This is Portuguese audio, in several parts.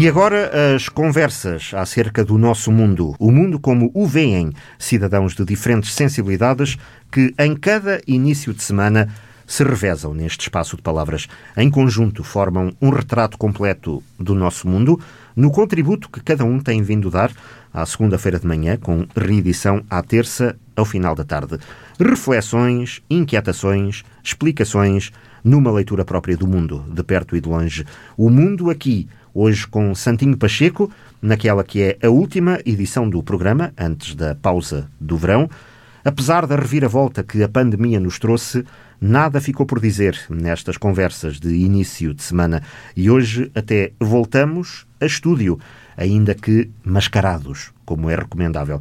E agora as conversas acerca do nosso mundo, o mundo como o veem cidadãos de diferentes sensibilidades que em cada início de semana se revezam neste espaço de palavras. Em conjunto formam um retrato completo do nosso mundo, no contributo que cada um tem vindo dar à segunda-feira de manhã, com reedição à terça ao final da tarde. Reflexões, inquietações, explicações numa leitura própria do mundo, de perto e de longe. O mundo aqui hoje com Santinho Pacheco, naquela que é a última edição do programa, antes da pausa do verão. Apesar da reviravolta que a pandemia nos trouxe, nada ficou por dizer nestas conversas de início de semana e hoje até voltamos a estúdio, ainda que mascarados, como é recomendável.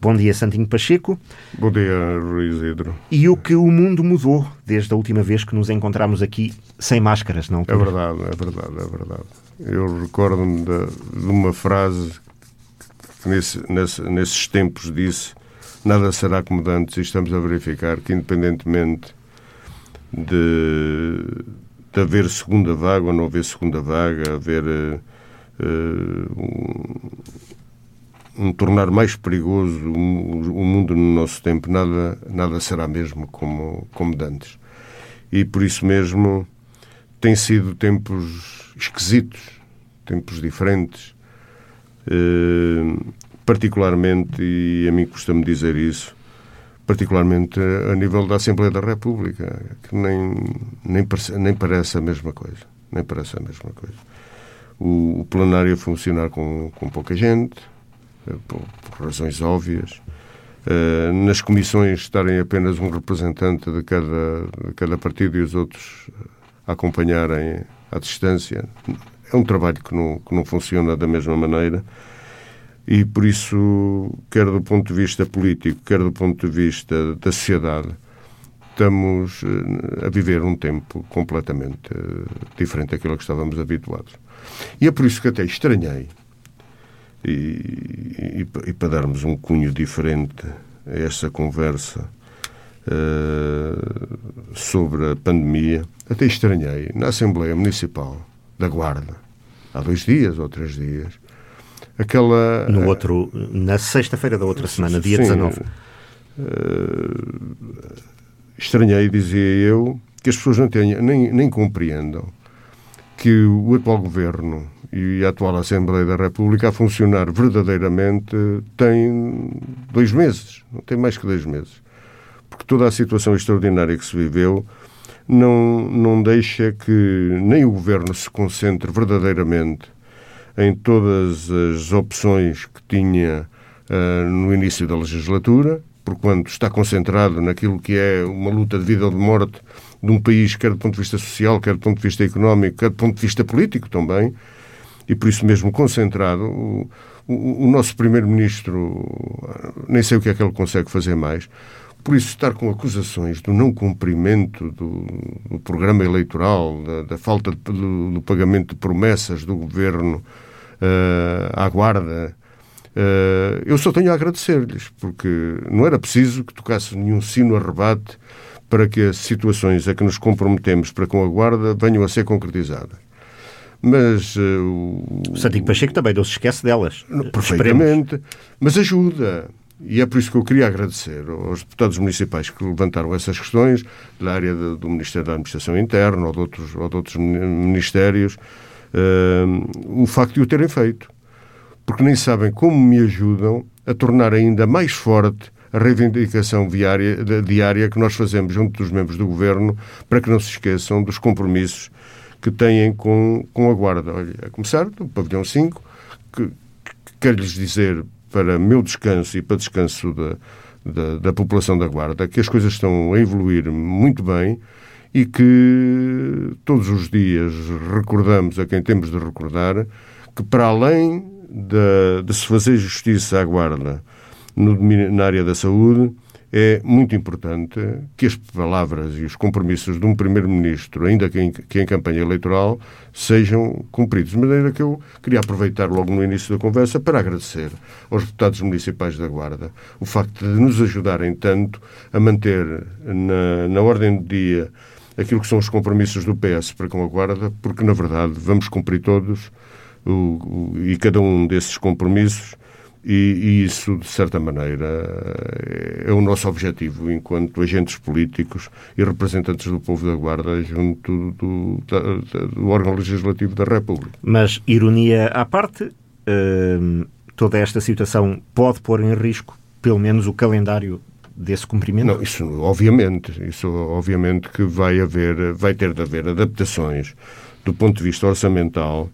Bom dia, Santinho Pacheco. Bom dia, Ruiz Hidro. E o que o mundo mudou desde a última vez que nos encontramos aqui sem máscaras, não? É verdade, é verdade, é verdade. Eu recordo-me de, de, uma frase que nesse, nesse, nesses tempos disse nada será como antes e estamos a verificar que independentemente de, de haver segunda vaga ou não haver segunda vaga, haver uh, um, um, tornar mais perigoso o, mundo no nosso tempo, nada, nada será mesmo como, como de antes. E por isso mesmo tem sido tempos esquisitos, tempos diferentes, eh, particularmente, e a mim custa-me dizer isso, particularmente a nível da Assembleia da República, que nem, nem, nem parece a mesma coisa. Nem parece a mesma coisa. O, o plenário a funcionar com, com pouca gente, eh, por, por razões óbvias. Uh, nas comissões estarem apenas um representante de cada, de cada partido e os outros a acompanharem à distância. É um trabalho que não, que não funciona da mesma maneira e, por isso, quer do ponto de vista político, quer do ponto de vista da sociedade, estamos eh, a viver um tempo completamente eh, diferente daquilo que estávamos habituados. E é por isso que até estranhei, e, e, e para darmos um cunho diferente a esta conversa uh, sobre a pandemia, até estranhei, na Assembleia Municipal da Guarda, há dois dias ou três dias, aquela... No outro, na sexta-feira da outra semana, dia sim, 19. Uh, estranhei, dizia eu, que as pessoas não tenham, nem, nem compreendam que o atual governo e a atual Assembleia da República a funcionar verdadeiramente tem dois meses, não tem mais que dois meses. Porque toda a situação extraordinária que se viveu não, não deixa que nem o governo se concentre verdadeiramente em todas as opções que tinha uh, no início da legislatura, porquanto está concentrado naquilo que é uma luta de vida ou de morte de um país, quer do ponto de vista social, quer do ponto de vista económico, quer do ponto de vista político também, e por isso mesmo concentrado. O, o, o nosso primeiro-ministro, nem sei o que é que ele consegue fazer mais, por isso, estar com acusações do não cumprimento do, do programa eleitoral, da, da falta de, do, do, pagamento de promessas do governo uh, à Guarda, uh, eu só tenho a agradecer-lhes, porque não era preciso que tocasse nenhum sino a rebate para que as situações a que nos comprometemos para com a Guarda venham a ser concretizadas. Mas uh, o Santiago Pacheco também não se esquece delas. Perfeitamente. Esperemos. Mas ajuda. E é por isso que eu queria agradecer aos deputados municipais que levantaram essas questões, da área de, do Ministério da Administração Interna ou de outros, ou de outros ministérios, uh, o facto de o terem feito. Porque nem sabem como me ajudam a tornar ainda mais forte reivindicação diária, diária que nós fazemos junto dos membros do Governo para que não se esqueçam dos compromissos que têm com, com a Guarda. Olha, a começar do Pavilhão 5, que, que quero-lhes dizer para meu descanso e para descanso da, da, da, população da Guarda, que as coisas estão a evoluir muito bem e que todos os dias recordamos a quem temos de recordar que, para além de, de se fazer justiça à Guarda no, na área da saúde, é muito importante que as palavras e os compromissos de um Primeiro-Ministro, ainda que em, que em, campanha eleitoral, sejam cumpridos. De maneira que eu queria aproveitar logo no início da conversa para agradecer aos deputados municipais da Guarda o facto de nos ajudarem tanto a manter na, na ordem do dia aquilo que são os compromissos do PS para com a Guarda, porque, na verdade, vamos cumprir todos o, o, e cada um desses compromissos e, e, isso, de certa maneira, é o nosso objetivo enquanto agentes políticos e representantes do povo da Guarda junto do, do, do órgão legislativo da República. Mas, ironia à parte, uh, toda esta situação pode pôr em risco, pelo menos, o calendário desse cumprimento? Não, isso obviamente, isso obviamente que vai haver, vai ter de haver adaptações do ponto de vista orçamental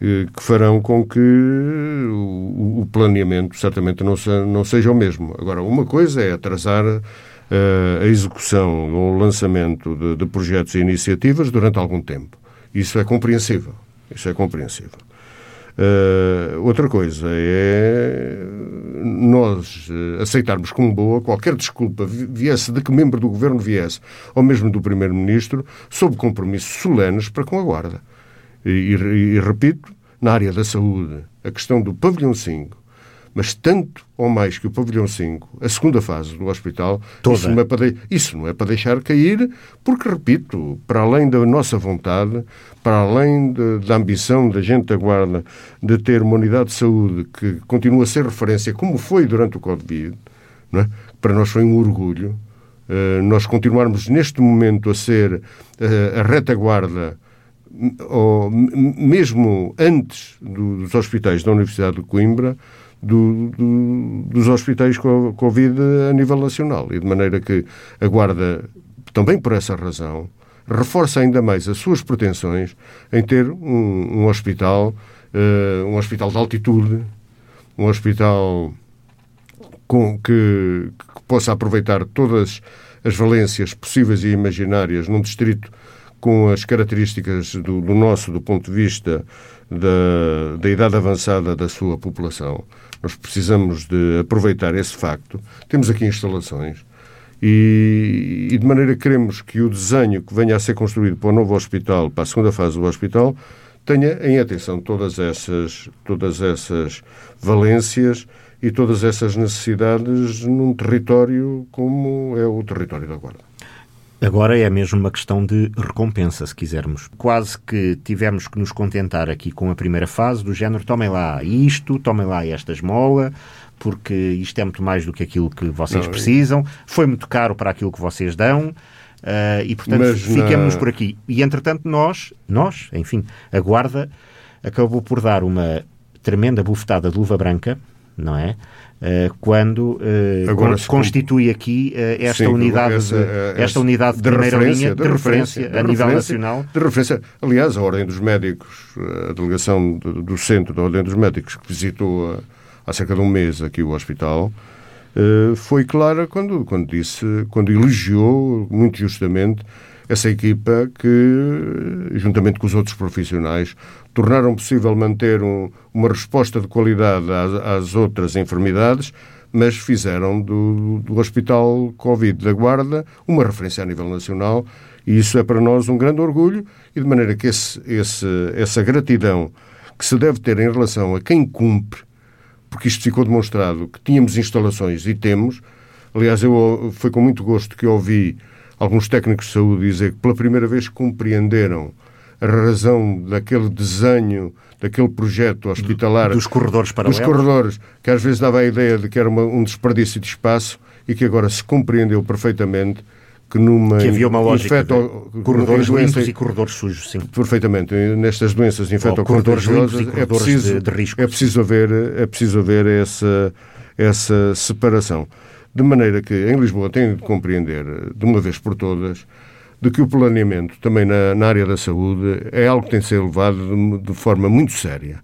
que farão com que o, planeamento certamente não, não seja o mesmo. Agora, uma coisa é atrasar uh, a execução ou o lançamento de, de projetos e iniciativas durante algum tempo. Isso é compreensível. Isso é compreensível. Uh, outra coisa é nós uh, aceitarmos como boa qualquer desculpa, viesse de que membro do governo viesse, ou mesmo do primeiro-ministro, sob compromissos solenes para com a Guarda. E, e, e, repito, na área da saúde, a questão do pavilhão 5, mas tanto ou mais que o pavilhão 5, a segunda fase do hospital, isso não, é para, isso não é para deixar cair, porque, repito, para além da nossa vontade, para além de, da ambição da gente da Guarda de ter uma unidade de saúde que continua a ser referência, como foi durante o Covid, é? para nós foi um orgulho, uh, nós continuarmos neste momento a ser uh, a retaguarda ou mesmo antes dos hospitais da Universidade de Coimbra, do, do, dos hospitais Covid a nível nacional. E de maneira que a Guarda, também por essa razão, reforça ainda mais as suas pretensões em ter um, um hospital, uh, um hospital de altitude, um hospital com, que, que possa aproveitar todas as valências possíveis e imaginárias num distrito com as características do, do nosso, do ponto de vista da, da idade avançada da sua população. Nós precisamos de aproveitar esse facto. Temos aqui instalações e, e, de maneira que queremos que o desenho que venha a ser construído para o novo hospital, para a segunda fase do hospital, tenha em atenção todas essas, todas essas valências e todas essas necessidades num território como é o território da Guarda. Agora é mesmo uma questão de recompensa, se quisermos. Quase que tivemos que nos contentar aqui com a primeira fase, do género tomem lá isto, tomem lá esta esmola, porque isto é muito mais do que aquilo que vocês não, precisam, foi muito caro para aquilo que vocês dão, uh, e portanto Mas fiquemos na... por aqui. E entretanto nós, nós, enfim, a Guarda acabou por dar uma tremenda bufetada de luva branca, não é? Eh, quando uh, Agora, constitui aqui uh, esta, sim, unidade essa, de, esta unidade de, de primeira linha de, de referência, referência a nível nacional. De referência. Aliás, a Ordem dos Médicos, a delegação do, do Centro da Ordem dos Médicos, que visitou há cerca de um mês aqui o hospital, foi clara quando, quando disse, quando elogiou, muito justamente, essa equipa que, juntamente com os outros profissionais, tornaram possível manter um, uma resposta de qualidade às, às, outras enfermidades, mas fizeram do, do Hospital Covid da Guarda uma referência a nível nacional e isso é para nós um grande orgulho e de maneira que esse, esse, essa gratidão que se deve ter em relação a quem cumpre, porque isto ficou demonstrado que tínhamos instalações e temos. Aliás, eu foi com muito gosto que ouvi alguns técnicos de saúde dizer que pela primeira vez compreenderam a razão daquele desenho, daquele projeto hospitalar. Dos corredores paralelos. Dos corredores, que às vezes dava a ideia de que era uma, um desperdício de espaço e que agora se compreendeu perfeitamente que numa... Que havia uma lógica infeto, corredores doença, limpos e corredores sujos, sim. Perfeitamente. Nestas doenças infecto-contagiosas é preciso, de, de risco, é preciso haver, é preciso haver essa, essa separação. De maneira que em Lisboa tem de compreender, de uma vez por todas, de que o planeamento, também na, na área da saúde, é algo que tem de ser levado de, de, forma muito séria.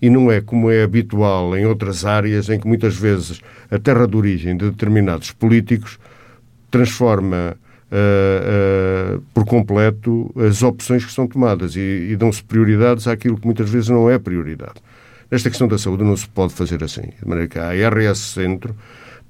E não é como é habitual em outras áreas, em que muitas vezes a terra de origem de determinados políticos transforma uh, uh, por completo as opções que são tomadas e, e dão-se prioridades àquilo que muitas vezes não é prioridade. Nesta questão da saúde não se pode fazer assim. De maneira que a ARS Centro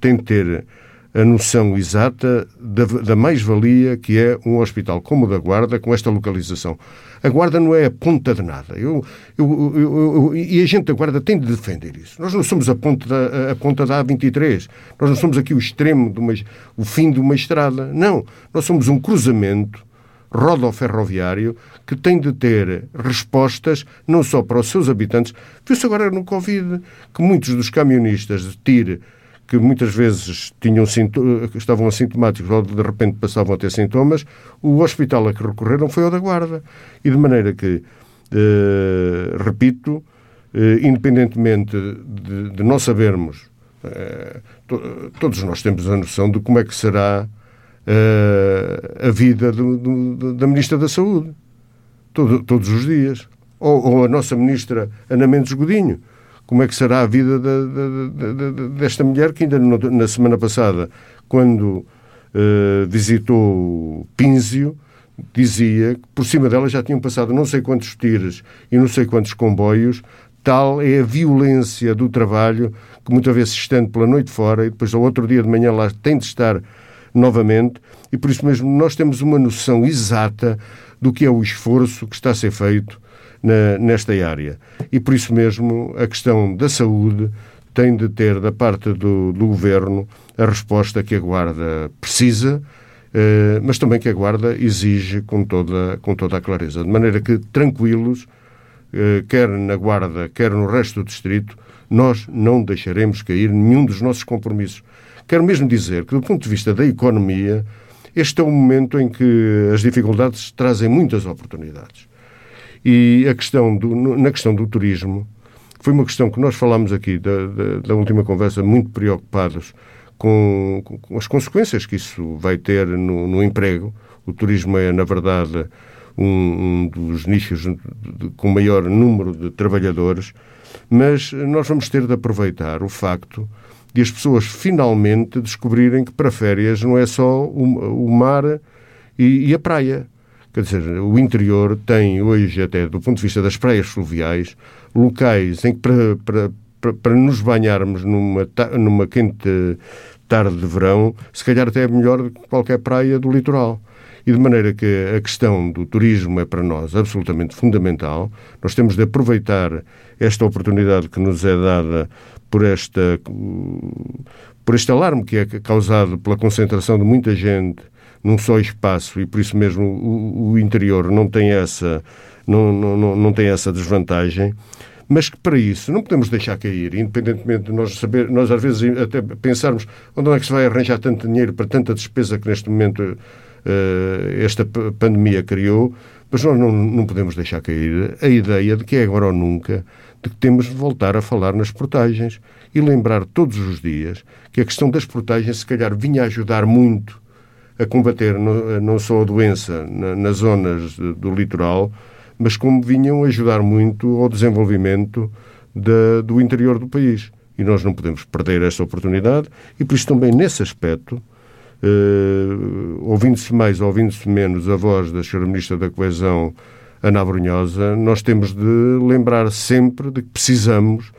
tem de ter a noção exata da, da mais-valia que é um hospital como o da Guarda, com esta localização. A Guarda não é a ponta de nada. Eu, eu, eu, e a gente da Guarda tem de defender isso. Nós não somos a ponta da, a ponta da A23. Nós não somos aqui o extremo, de uma, o fim de uma estrada. Não. Nós somos um cruzamento rodoferroviário que tem de ter respostas não só para os seus habitantes. Viu-se agora no Covid que muitos dos camionistas de que muitas vezes tinham estavam assintomáticos ou de repente passavam a ter sintomas, o hospital a que recorreram foi o da Guarda. E de maneira que, eh, repito, eh, independentemente de, de, nós sabermos, eh, to, todos nós temos a noção de como é que será a vida do, do, da Ministra da Saúde, todo, todos os dias. Ou, ou a nossa Ministra Ana Mendes Godinho como é que será a vida desta mulher que ainda na semana passada, quando uh, visitou Pínzio, dizia que por cima dela já tinham passado não sei quantos tiros e não sei quantos comboios, tal é a violência do trabalho que muitas vezes se estende pela noite fora e depois ao outro dia de manhã lá tem de estar novamente. E por isso mesmo nós temos uma noção exata do que é o esforço que está a ser feito na, nesta área. E por isso mesmo a questão da saúde tem de ter da parte do, do governo a resposta que a Guarda precisa, eh, mas também que a Guarda exige com toda, com toda a clareza. De maneira que, tranquilos, eh, quer na Guarda, quer no resto do Distrito, nós não deixaremos cair nenhum dos nossos compromissos. Quero mesmo dizer que, do ponto de vista da economia, este é um momento em que as dificuldades trazem muitas oportunidades. E a questão do, na questão do turismo, foi uma questão que nós falámos aqui da, da, da última conversa, muito preocupados com, com, as consequências que isso vai ter no, no emprego. O turismo é, na verdade, um, um dos nichos de, de, com maior número de trabalhadores, mas nós vamos ter de aproveitar o facto de as pessoas finalmente descobrirem que para férias não é só o, o mar e, e a praia. Quer dizer, o interior tem hoje, até do ponto de vista das praias fluviais, locais em que para, para, para, para nos banharmos numa, numa quente tarde de verão, se calhar até é melhor do que qualquer praia do litoral. E de maneira que a questão do turismo é para nós absolutamente fundamental. Nós temos de aproveitar esta oportunidade que nos é dada por esta por este alarme que é causado pela concentração de muita gente num só espaço e por isso mesmo o, o interior não tem essa não, não, não tem essa desvantagem. Mas que para isso não podemos deixar cair, independentemente de nós saber, nós às vezes até pensarmos onde é que se vai arranjar tanto dinheiro para tanta despesa que neste momento uh, esta pandemia criou, mas nós não, não podemos deixar cair a ideia de que é agora ou nunca de que temos de voltar a falar nas portagens e lembrar todos os dias que a questão das portagens se calhar vinha ajudar muito a combater não só a doença nas zonas do litoral, mas como vinham ajudar muito ao desenvolvimento do interior do país. E nós não podemos perder essa oportunidade, e por isso também nesse aspecto, eh, ouvindo-se mais, ouvindo-se menos a voz da Sra. Ministra da Coesão, Ana Brunhosa, nós temos de lembrar sempre de que precisamos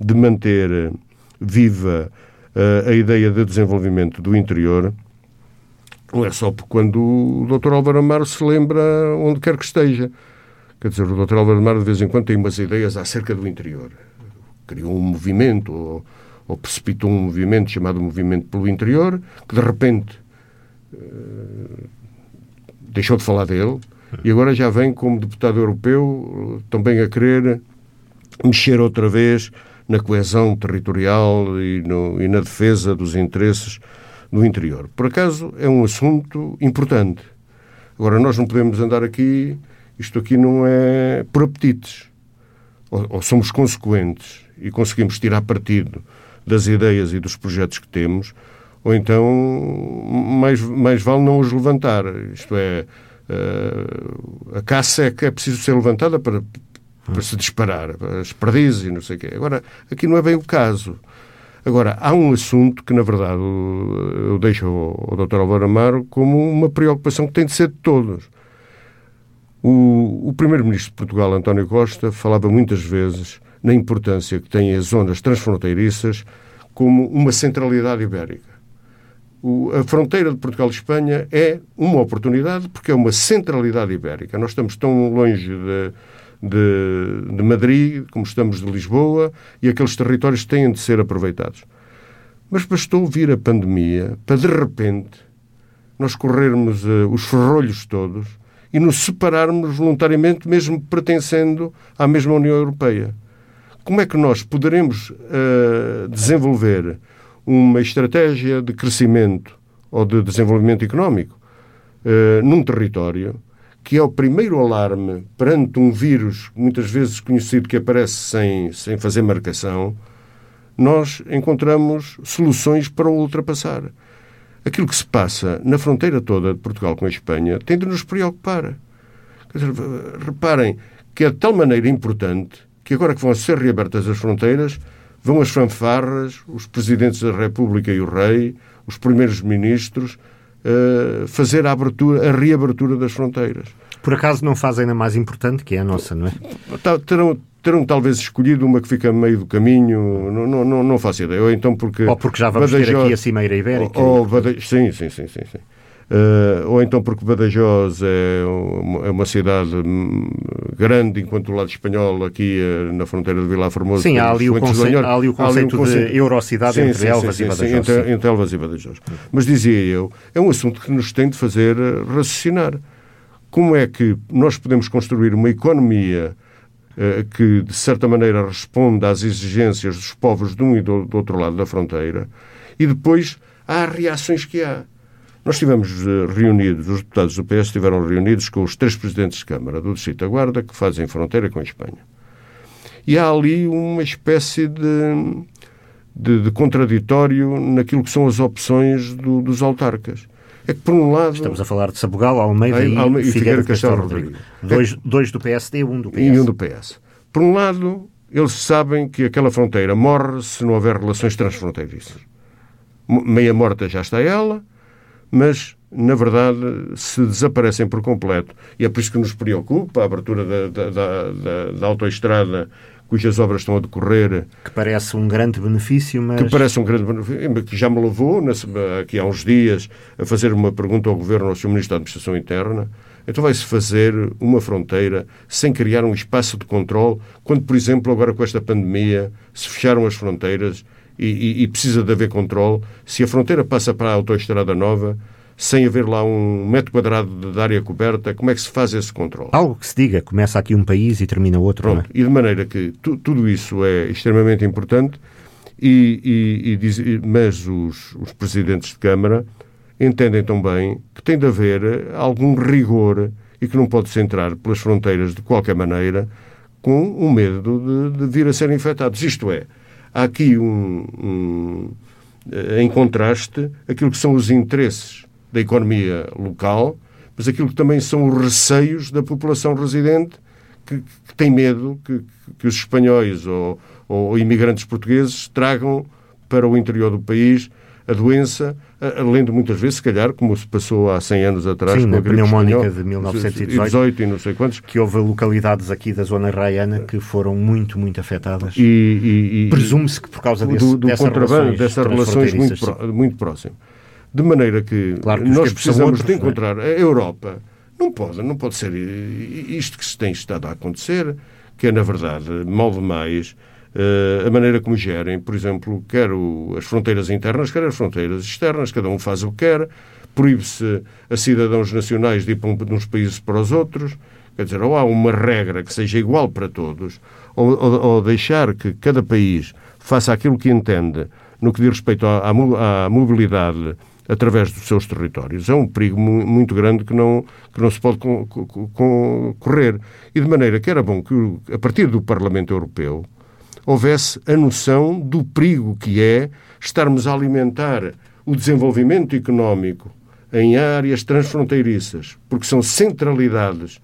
de manter viva uh, a ideia de desenvolvimento do interior não é só quando o Dr. Álvaro Amaro se lembra onde quer que esteja. Quer dizer, o Dr. Álvaro Amaro de vez em quando tem umas ideias acerca do interior. Criou um movimento, ou, ou precipitou um movimento chamado Movimento pelo Interior, que de repente uh, deixou de falar dele e agora já vem como deputado europeu também a querer mexer outra vez na coesão territorial e, no, e na defesa dos interesses no interior. Por acaso é um assunto importante. Agora, nós não podemos andar aqui, isto aqui não é por apetites. Ou, ou somos consequentes e conseguimos tirar partido das ideias e dos projetos que temos, ou então mais, mais vale não os levantar. Isto é, uh, a caça é que é preciso ser levantada para, para se disparar, as perdizes e não sei o quê. Agora, aqui não é bem o caso. Agora, há um assunto que, na verdade, eu deixo ao, ao Dr. Álvaro Amaro como uma preocupação que tem de ser de todos. O, o Primeiro-Ministro de Portugal, António Costa, falava muitas vezes na importância que têm as zonas transfronteiriças como uma centralidade ibérica. o, a fronteira de Portugal e Espanha é uma oportunidade porque é uma centralidade ibérica. Nós estamos tão longe de, de, de Madrid como estamos de Lisboa e aqueles territórios têm de ser aproveitados. Mas bastou vir a pandemia para, de repente, nós corrermos uh, os ferrolhos todos e nos separarmos voluntariamente, mesmo pertencendo à mesma União Europeia. Como é que nós poderemos uh, desenvolver uma estratégia de crescimento ou de desenvolvimento económico uh, num território que é o primeiro alarme perante um vírus, muitas vezes conhecido que aparece sem, sem fazer marcação, nós encontramos soluções para o ultrapassar. Aquilo que se passa na fronteira toda de Portugal com a Espanha tem de nos preocupar. Dizer, reparem que é de tal maneira importante que agora que vão ser reabertas as fronteiras, vão as fanfarras, os presidentes da República e o rei, os primeiros ministros, uh, fazer a, abertura, a reabertura das fronteiras. Por acaso não fazem a mais importante, que é a nossa, não é? Terão, terão talvez escolhido uma que fica meio do caminho, não, não, não, não faço ideia. Ou então porque. Ou porque já vamos Badajoz, ter aqui a Cimeira Ibérica. Ou, ou Badajoz, sim, sim, sim, sim. sim. Uh, ou então porque Badajoz é uma, é uma, cidade grande, enquanto o lado espanhol, aqui uh, na fronteira de Vila Formosa. Sim, há ali, o conceito, há ali o conceito, ali conceito de eurocidade sim, entre sim, Elvas sim, e Badajoz. Entre, entre, Elvas e Badajoz. Mas dizia eu, é um assunto que nos tem de fazer raciocinar. Como é que nós podemos construir uma economia que, de certa maneira, responda às exigências dos povos de um e do, do outro lado da fronteira e depois há reações que há. Nós estivemos eh, reunidos, os deputados do PS estiveram reunidos com os três presidentes de Câmara do Distrito da Guarda, que fazem fronteira com a Espanha. E há ali uma espécie de, de, de contraditório naquilo que são as opções do, dos autarcas. É que, por um lado. Estamos a falar de Sabugal, Almeida e, Almeida, e Figueira Castelo Rodrigues. Dois, dois do PSD e um do PS. E um do PS. Por um lado, eles sabem que aquela fronteira morre se não houver relações transfronteiriças. Meia morta já está ela, mas, na verdade, se desaparecem por completo, e é por isso que nos preocupa a abertura da, da, da, da autoestrada cujas obras estão a decorrer. Que parece um grande benefício, mas. Que parece um grande benefício, que já me levou, aqui há uns dias, a fazer uma pergunta ao Governo, ao Sr. Ministro da Administração Interna. Então vai-se fazer uma fronteira sem criar um espaço de controle, quando, por exemplo, agora com esta pandemia, se fecharam as fronteiras e, e, precisa de haver controle. Se a fronteira passa para a autoestrada nova, sem haver lá um metro quadrado de área coberta, como é que se faz esse controle? Algo que se diga, começa aqui um país e termina outro. Pronto, é? e de maneira que tu, tudo isso é extremamente importante, e, e, e diz, mas os, os presidentes de Câmara entendem também que tem de haver algum rigor e que não pode-se entrar pelas fronteiras de qualquer maneira com o medo de, de vir a ser infectados. Isto é, há aqui um, um, eh, em contraste aquilo que são os interesses da economia local, mas aquilo que também são os receios da população residente que, que tem medo que, que os espanhóis ou, ou imigrantes portugueses tragam para o interior do país a doença, além de muitas vezes, se calhar, como se passou há 100 anos atrás Sim, com a pneumónica de 1918 e não sei quantos. Que houve localidades aqui da zona raiana que foram muito, muito afetadas. E, e, Presume-se que por causa desse, do, do dessas contrabando, dessas relações muito, muito próximas. De maneira que, claro que nós precisamos outros, de é? encontrar. É? A Europa não pode, não pode ser isto que se tem estado a acontecer, que é, na verdade, mal demais uh, a maneira como gerem, por exemplo, quer as fronteiras internas, quer as fronteiras externas, cada um faz o que quer, proíbe-se a cidadãos nacionais de ir de uns países para os outros. Quer dizer, ou há uma regra que seja igual para todos, ou, ou, ou deixar que cada país faça aquilo que entende no que diz respeito à, à mobilidade através dos seus territórios. É um perigo muito grande que não, que não se pode correr. E de maneira que era bom que, a partir do Parlamento Europeu, houvesse a noção do perigo que é estarmos a alimentar o desenvolvimento económico em áreas transfronteiriças, porque são centralidades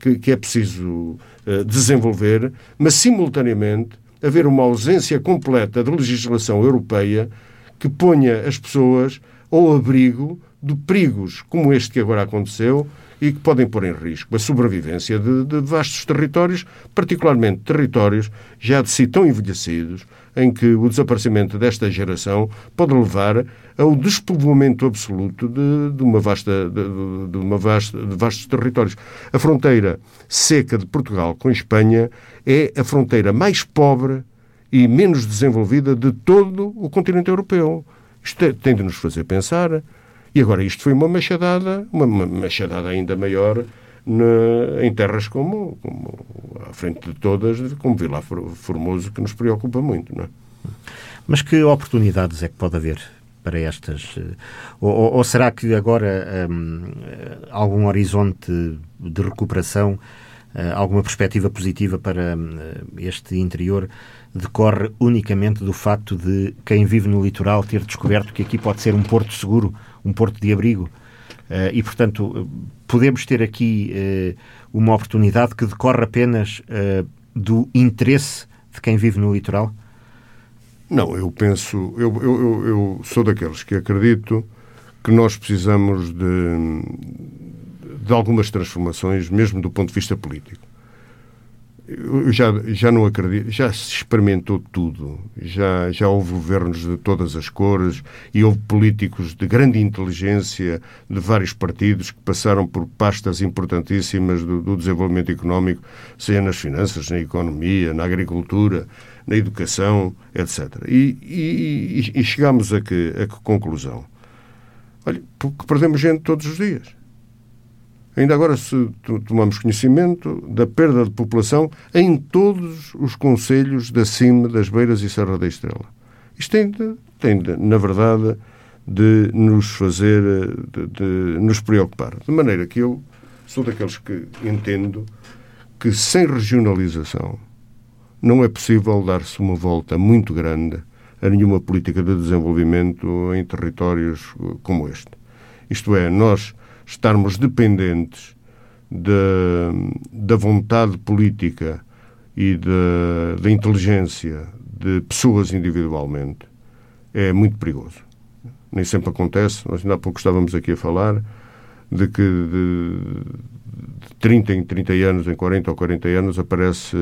que, que é preciso uh, desenvolver, mas simultaneamente haver uma ausência completa de legislação europeia que ponha as pessoas ao abrigo de perigos como este que agora aconteceu e que podem pôr em risco a sobrevivência de, de vastos territórios, particularmente territórios já de si tão envelhecidos, em que o desaparecimento desta geração pode levar ao despovoamento absoluto de, de uma vasta, de, de uma vasta, de vastos territórios. A fronteira seca de Portugal com Espanha é a fronteira mais pobre e menos desenvolvida de todo o continente europeu. Isto é, tem de nos fazer pensar. E agora isto foi uma machadada, uma, machadada ainda maior na, em terras como, como, à frente de todas, como Vila Formoso, que nos preocupa muito. Não é? Mas que oportunidades é que pode haver para estas? Eh, ou, ou será que agora hum, algum horizonte de recuperação, eh, alguma perspectiva positiva para hum, este interior decorre unicamente do facto de quem vive no litoral ter descoberto que aqui pode ser um porto seguro, um porto de abrigo? Uh, e, portanto, podemos ter aqui uh, uma oportunidade que decorre apenas uh, do interesse de quem vive no litoral? Não, eu penso, eu, eu, eu, sou daqueles que acredito que nós precisamos de, de algumas transformações, mesmo do ponto de vista político eu já, já não acredito, já se experimentou tudo, já, já houve governos de todas as cores e houve políticos de grande inteligência de vários partidos que passaram por pastas importantíssimas do, do desenvolvimento económico, seja nas finanças, na economia, na agricultura, na educação, etc. E, e, e chegamos a que, a que conclusão? Olha, porque perdemos gente todos os dias. Ainda agora se tomamos conhecimento da perda de população em todos os conselhos da cima das Beiras e Serra da Estrela. Isto tem, de, tem de, na verdade, de nos fazer, de, de nos preocupar. De maneira que eu sou daqueles que entendo que sem regionalização não é possível dar-se uma volta muito grande a nenhuma política de desenvolvimento em territórios como este. Isto é, nós estarmos dependentes da, da vontade política e da inteligência de pessoas individualmente é muito perigoso. Nem sempre acontece. Nós ainda há pouco estávamos aqui a falar de que de, de 30 em 30 anos, em 40 ou 40 anos, aparece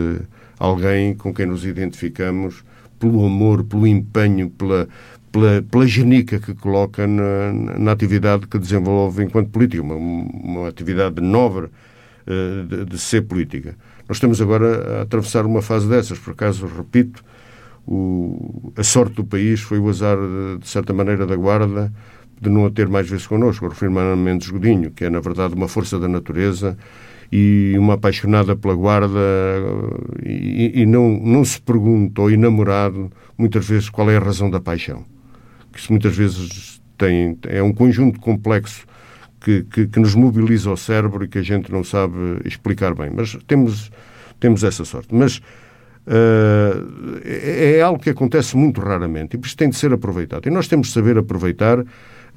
alguém com quem nos identificamos pelo amor, pelo empenho, pela, pela, pela genica que coloca na, na, atividade que desenvolve enquanto política, uma, uma atividade nobre uh, de, de, ser política. Nós estamos agora a atravessar uma fase dessas, por acaso, repito, o, a sorte do país foi o azar, de, de certa maneira, da Guarda de não a ter mais vezes connosco, o refirmar Mendes Godinho, que é, na verdade, uma força da natureza e uma apaixonada pela guarda e, e, não, não se pergunta ao enamorado muitas vezes qual é a razão da paixão que isso muitas vezes tem, é um conjunto complexo que, que, que, nos mobiliza o cérebro e que a gente não sabe explicar bem. Mas temos, temos essa sorte. Mas uh, é, é algo que acontece muito raramente e por isso tem de ser aproveitado. E nós temos de saber aproveitar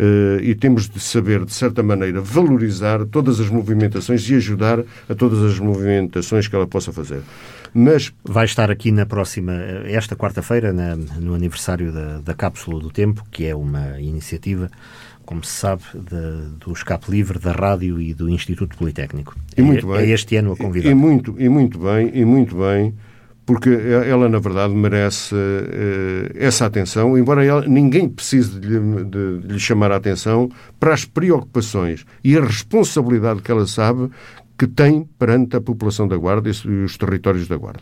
Uh, e temos de saber, de certa maneira, valorizar todas as movimentações e ajudar a todas as movimentações que ela possa fazer. Mas vai estar aqui na próxima, esta quarta-feira, no aniversário da, da Cápsula do Tempo, que é uma iniciativa como se sabe, de, do Escape Livre, da Rádio e do Instituto Politécnico. E muito é, bem. É este ano a convidar. E, e, muito, e muito bem, e muito bem, porque ela, na verdade, merece uh, essa atenção, embora ela, ninguém precise de lhe, de, de lhe chamar a atenção para as preocupações e a responsabilidade que ela sabe que tem perante a população da Guarda e os territórios da Guarda.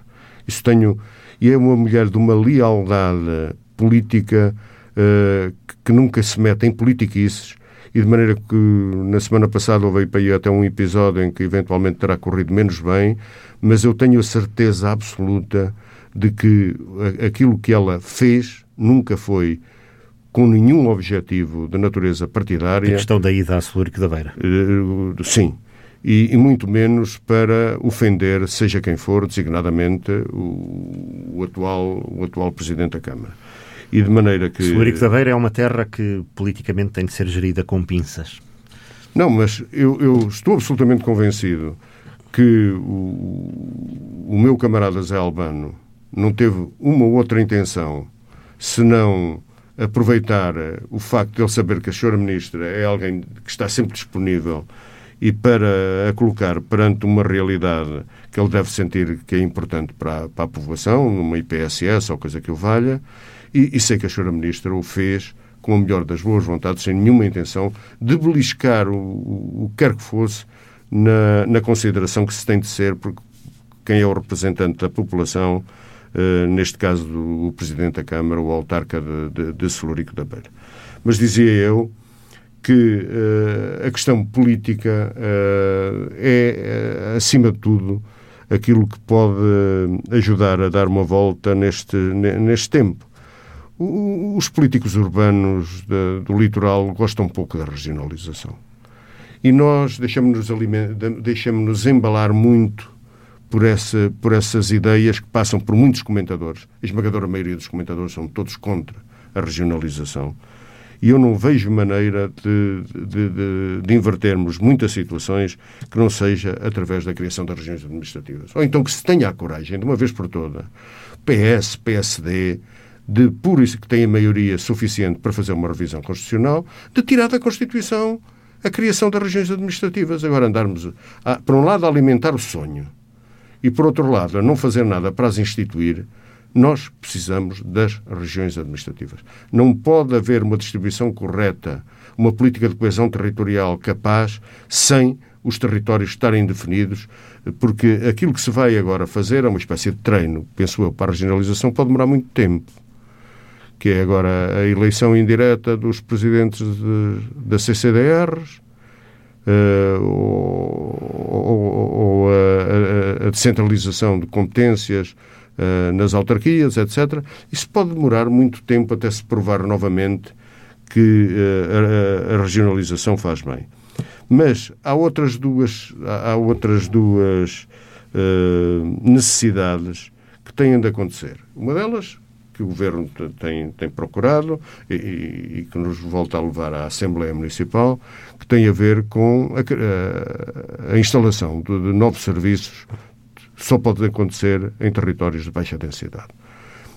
Isso tenho. E é uma mulher de uma lealdade política uh, que nunca se mete em politiquices e de maneira que na semana passada houve para aí até um episódio em que eventualmente terá corrido menos bem, mas eu tenho a certeza absoluta de que aquilo que ela fez nunca foi com nenhum objetivo de natureza partidária. A questão da ida à Celúrico da Beira. Uh, sim e, e, muito menos para ofender, seja quem for, designadamente o, o, atual, o atual Presidente da Câmara. E de maneira que... Celurico da Beira é uma terra que politicamente tem de ser gerida com pinças. Não, mas eu, eu estou absolutamente convencido que o, o, meu camarada Zé Albano não teve uma ou outra intenção senão aproveitar o facto de ele saber que a senhora Ministra é alguém que está sempre disponível e para a colocar perante uma realidade que ele deve sentir que é importante para, a, para a população, numa IPSS ou coisa que o valha, e, e sei que a Sra. Ministra o fez com a melhor das boas vontades, sem nenhuma intenção de beliscar o, o, que quer que fosse na, na, consideração que se tem de ser, porque quem é o representante da população, uh, neste caso do, o Presidente da Câmara, o autarca de, de, de Celurico da Beira. Mas dizia eu que uh, a questão política uh, é, acima de tudo, aquilo que pode ajudar a dar uma volta neste, neste tempo. Os políticos urbanos do litoral gostam pouco da regionalização. E nós deixamos-nos deixamos embalar muito por, essa, por essas ideias que passam por muitos comentadores. A esmagadora maioria dos comentadores são todos contra a regionalização. E eu não vejo maneira de, de, de, de, invertermos muitas situações que não seja através da criação das regiões administrativas. Ou então que se tenha a coragem, de uma vez por toda, PS, PSD, de por isso que têm a maioria suficiente para fazer uma revisão constitucional, de tirar da Constituição a criação das regiões administrativas. Agora andarmos, a, por um lado, a alimentar o sonho e, por outro lado, a não fazer nada para as instituir, nós precisamos das regiões administrativas. Não pode haver uma distribuição correta, uma política de coesão territorial capaz, sem os territórios estarem definidos, porque aquilo que se vai agora fazer é uma espécie de treino, penso eu, para a regionalização, pode demorar muito tempo que é agora a eleição indireta dos presidentes de, da CCDRs, uh, eh, ou, ou, ou a, a, descentralização de competências uh, nas autarquias, etc. Isso pode demorar muito tempo até se provar novamente que uh, a, a, regionalização faz bem. Mas há outras duas, há outras duas necessidades que têm de acontecer. Uma delas que o Governo tem, tem procurado e, e, que nos volta a levar à Assembleia Municipal, que tem a ver com a, a, a instalação de, de novos serviços só pode acontecer em territórios de baixa densidade.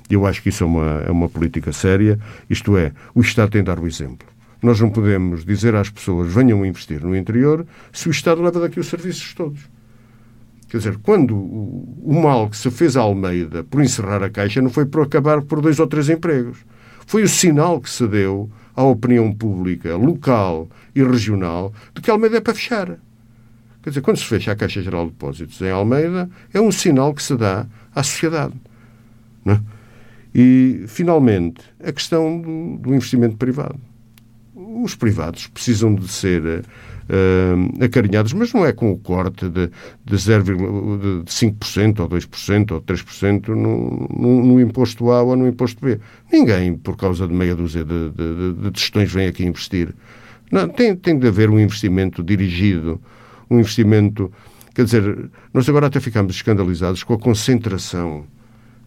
Eu acho que isso é uma, é uma política séria, isto é, o Estado tem de dar o exemplo. Nós não podemos dizer às pessoas venham investir no interior se o Estado leva daqui os serviços todos. Quer dizer, quando o, mal que se fez à Almeida por encerrar a Caixa não foi por acabar por dois ou três empregos. Foi o sinal que se deu à opinião pública local e regional de que a Almeida é para fechar. Quer dizer, quando se fecha a Caixa Geral de Depósitos em Almeida, é um sinal que se dá à sociedade. É? E, finalmente, a questão do, do investimento privado. Os privados precisam de ser uh, acarinhados, mas não é com o corte de, de, 0, de 5% ou 2% ou 3% no, no, no, imposto A ou no imposto B. Ninguém, por causa de meia dúzia de, de, de testões, vem aqui investir. Não, tem, tem de haver um investimento dirigido, um investimento. Quer dizer, nós agora até ficamos escandalizados com a concentração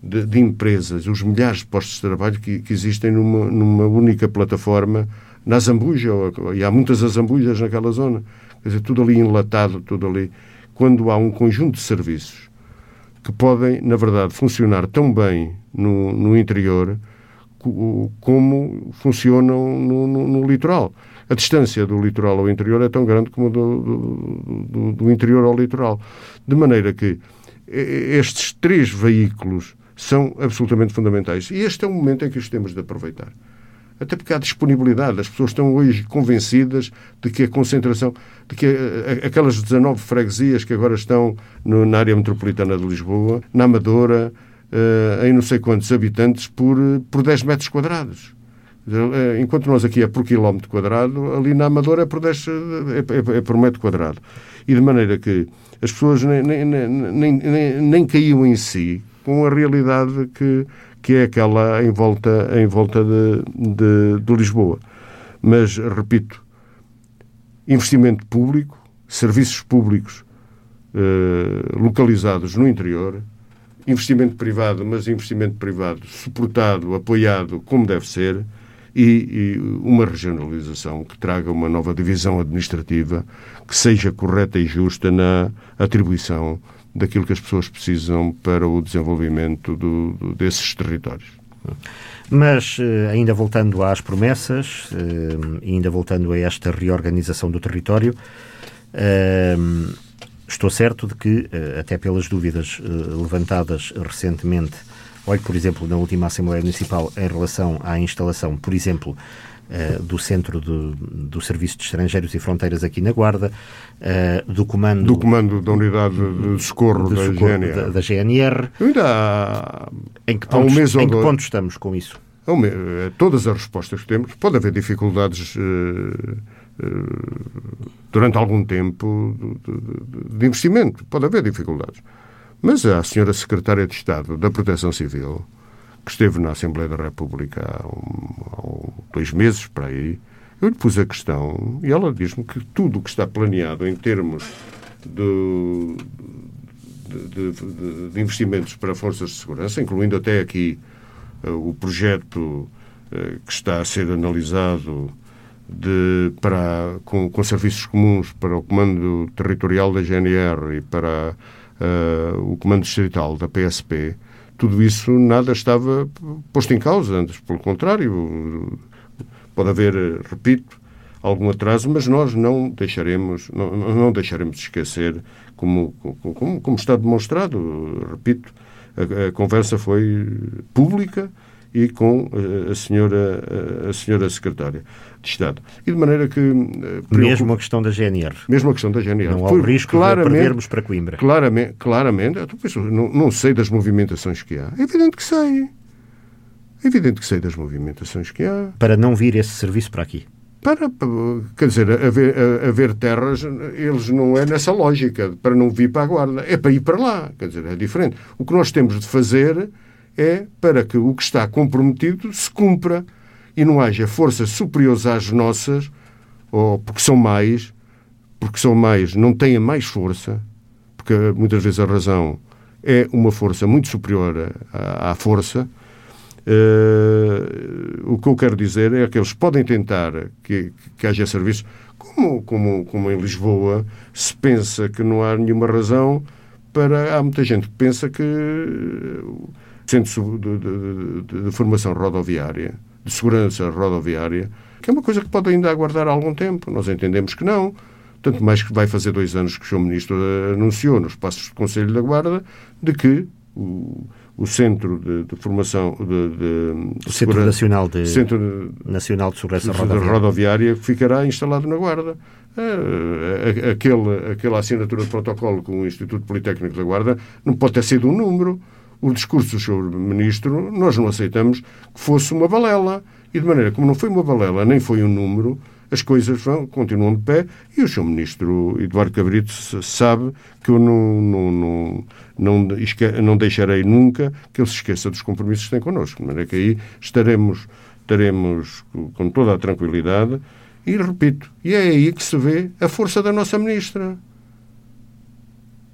de, de empresas, os milhares de postos de trabalho que, que existem numa, numa única plataforma na Zambuja, e há muitas azambujas naquela zona, quer dizer, tudo ali enlatado, tudo ali. Quando há um conjunto de serviços que podem, na verdade, funcionar tão bem no, no interior como funcionam no, no, no, litoral. A distância do litoral ao interior é tão grande como do, do, do, interior ao litoral. De maneira que estes três veículos são absolutamente fundamentais. E este é o momento em que os temos de aproveitar até porque há disponibilidade. As pessoas estão hoje convencidas de que a concentração, de que aquelas 19 freguesias que agora estão no, na área metropolitana de Lisboa, na Amadora, uh, em não sei quantos habitantes por, por 10 metros quadrados. Eh, enquanto nós aqui é por quilómetro quadrado, ali na Amadora é por, 10, é, é, é por metro quadrado. E de maneira que as pessoas nem, nem, nem, nem, nem caíam em si com a realidade que, que é aquela em volta, em volta de, de, de Lisboa. Mas, repito, investimento público, serviços públicos eh, localizados no interior, investimento privado, mas investimento privado suportado, apoiado como deve ser, e, e, uma regionalização que traga uma nova divisão administrativa que seja correta e justa na atribuição daquilo que as pessoas precisam para o desenvolvimento do, do, desses territórios. Mas, eh, ainda voltando às promessas, eh, ainda voltando a esta reorganização do território, Uh, estou certo de que, até pelas dúvidas levantadas recentemente, olhe, por exemplo, na última Assembleia Municipal em relação à instalação, por exemplo, Uh, do Centro do, do Serviço de Estrangeiros e Fronteiras aqui na Guarda, uh, do comando... Do comando da Unidade de Socorro, de da, socorro GNR. Da, da, GNR. Ainda há, em que ponto, um mês em que ponto estamos com isso? Eh, todas as respostas que temos, pode haver dificuldades uh, durante algum tempo de, de investimento, pode haver dificuldades. Mas a senhora Secretária de Estado da Proteção Civil que esteve na Assembleia da República há, um, há dois meses para aí, eu lhe pus a questão e ela diz-me que tudo o que está planeado em termos de, de, de, de, investimentos para forças de segurança, incluindo até aqui uh, o projeto uh, que está a ser analisado de, para, com, com, serviços comuns para o Comando Territorial da GNR e para uh, o Comando Distrital da PSP, tudo isso nada estava posto em causa, antes pelo contrário, pode haver, repito, algum atraso, mas nós não deixaremos, não, não deixaremos de esquecer, como, como, como está demonstrado, repito, a, a conversa foi pública, e com eh, a senhora, eh, a senhora secretária de Estado. E de maneira que... Eh, mesmo a questão da GNR. Mesmo a questão da GNR. Não há o risco claramente, de perdermos para Coimbra. Claramente, claramente não, não sei das movimentações que há. É evidente que sei. É evidente que sei das movimentações que há. Para não vir esse serviço para aqui? Para, quer dizer, haver, haver terras, eles não é nessa lógica, para não vir para a Guarda, é para ir para lá, quer dizer, é diferente. O que nós temos de fazer é para que o que está comprometido se cumpra e não haja forças superiores às nossas, ou porque são mais, porque são mais, não tenha mais força, porque muitas vezes a razão é uma força muito superior à, à força. Uh, o que eu quero dizer é que eles podem tentar que, que haja serviço, como, como, como em Lisboa se pensa que não há nenhuma razão para. Há muita gente que pensa que Centro de, de, de, de, Formação Rodoviária, de Segurança Rodoviária, que é uma coisa que pode ainda aguardar algum tempo. Nós entendemos que não. Tanto mais que vai fazer dois anos que o Sr. Ministro anunciou nos passos do Conselho da Guarda de que o, o Centro de, de Formação de, de Centro Nacional de Centro Nacional de Segurança Rodoviária. Rodoviária ficará instalado na Guarda. É, aquele, aquela assinatura de protocolo com o Instituto Politécnico da Guarda não pode ter sido um número o discurso do Sr. Ministro, nós não aceitamos que fosse uma balela. E de maneira como não foi uma balela, nem foi um número, as coisas vão, continuam de pé e o Sr. Ministro Eduardo Cabrito sabe que eu não, não, não, não, não deixarei nunca que ele se esqueça dos compromissos que tem connosco. De maneira que aí estaremos, estaremos com toda a tranquilidade e, repito, e é aí que se vê a força da nossa Ministra.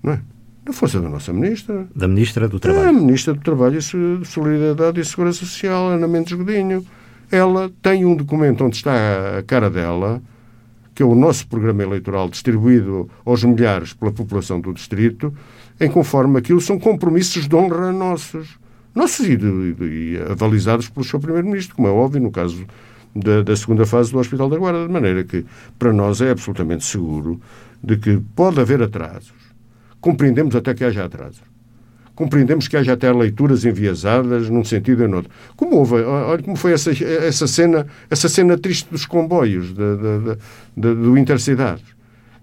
Não é? A força da nossa ministra. Da ministra do Trabalho. É a ministra do Trabalho e Solidariedade e Segurança Social, Ana Mendes Godinho. Ela tem um documento onde está a cara dela, que é o nosso programa eleitoral distribuído aos milhares pela população do distrito, em conforme aquilo são compromissos de honra nossos. Nossos e, de, de, e avalizados pelo seu Primeiro-Ministro, como é óbvio no caso da, da, segunda fase do Hospital da Guarda, de maneira que para nós é absolutamente seguro de que pode haver atrasos compreendemos até que haja atraso. Compreendemos que haja até leituras enviesadas num sentido ou no outro. Como houve, olha como foi essa, essa, cena, essa cena triste dos comboios de, de, de, do Intercidade.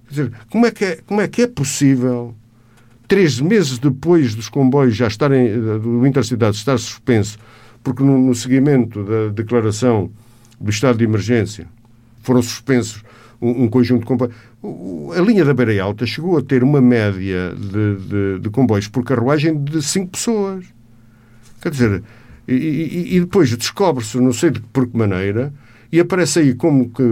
Quer dizer, como é, que é, como é que é possível, três meses depois dos comboios já estarem, do Intercidade estar suspenso, porque no, no seguimento da declaração do estado de emergência foram suspensos um, um conjunto de comboios. A linha da Beira Alta chegou a ter uma média de, de, de comboios por carruagem de 5 pessoas. Quer dizer, e, e, depois descobre-se, não sei de por que maneira, e aparece aí como que,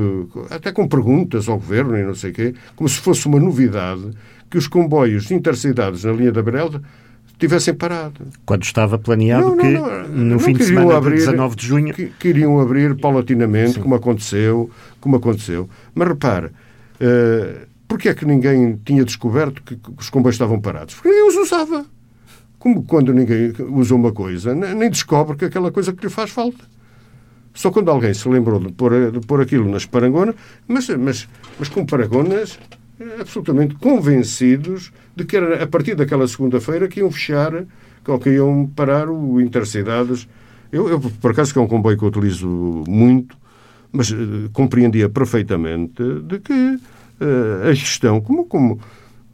até com perguntas ao governo e não sei o quê, como se fosse uma novidade que os comboios intercidades na linha da Beira Alta tivessem parado. Quando estava planeado não, não, que não, no fim de semana abrir, de 19 de junho... Que, que iriam abrir paulatinamente, Sim. como aconteceu, como aconteceu. Mas repare, uh, porquê é que ninguém tinha descoberto que, os comboios estavam parados? Porque ninguém os usava. Como quando ninguém usa uma coisa, nem descobre que aquela coisa que lhe faz falta. Só quando alguém se lembrou de pôr, de pôr aquilo nas parangonas, mas, mas, mas com parangonas absolutamente convencidos de que era a partir daquela segunda-feira que iam fechar, que iam parar o Intercidades. Eu, eu, por acaso, que é um comboio que eu utilizo muito, mas uh, compreendia perfeitamente de que uh, a gestão, como, como,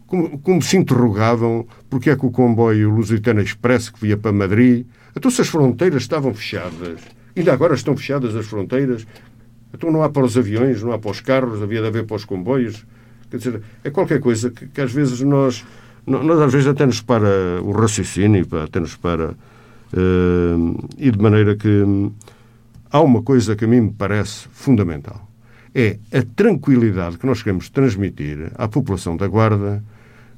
como, como, se interrogavam porque é que o comboio Lusitana Express que via para Madrid, então se as fronteiras estavam fechadas, ainda agora estão fechadas as fronteiras, então não há para os aviões, não há para os carros, havia de haver para os comboios. Quer dizer, é qualquer coisa que, que às vezes nós, nós às vezes até nos para o raciocínio, até nos para. Uh, e de maneira que há uma coisa que a mim me parece fundamental. É a tranquilidade que nós queremos transmitir à população da Guarda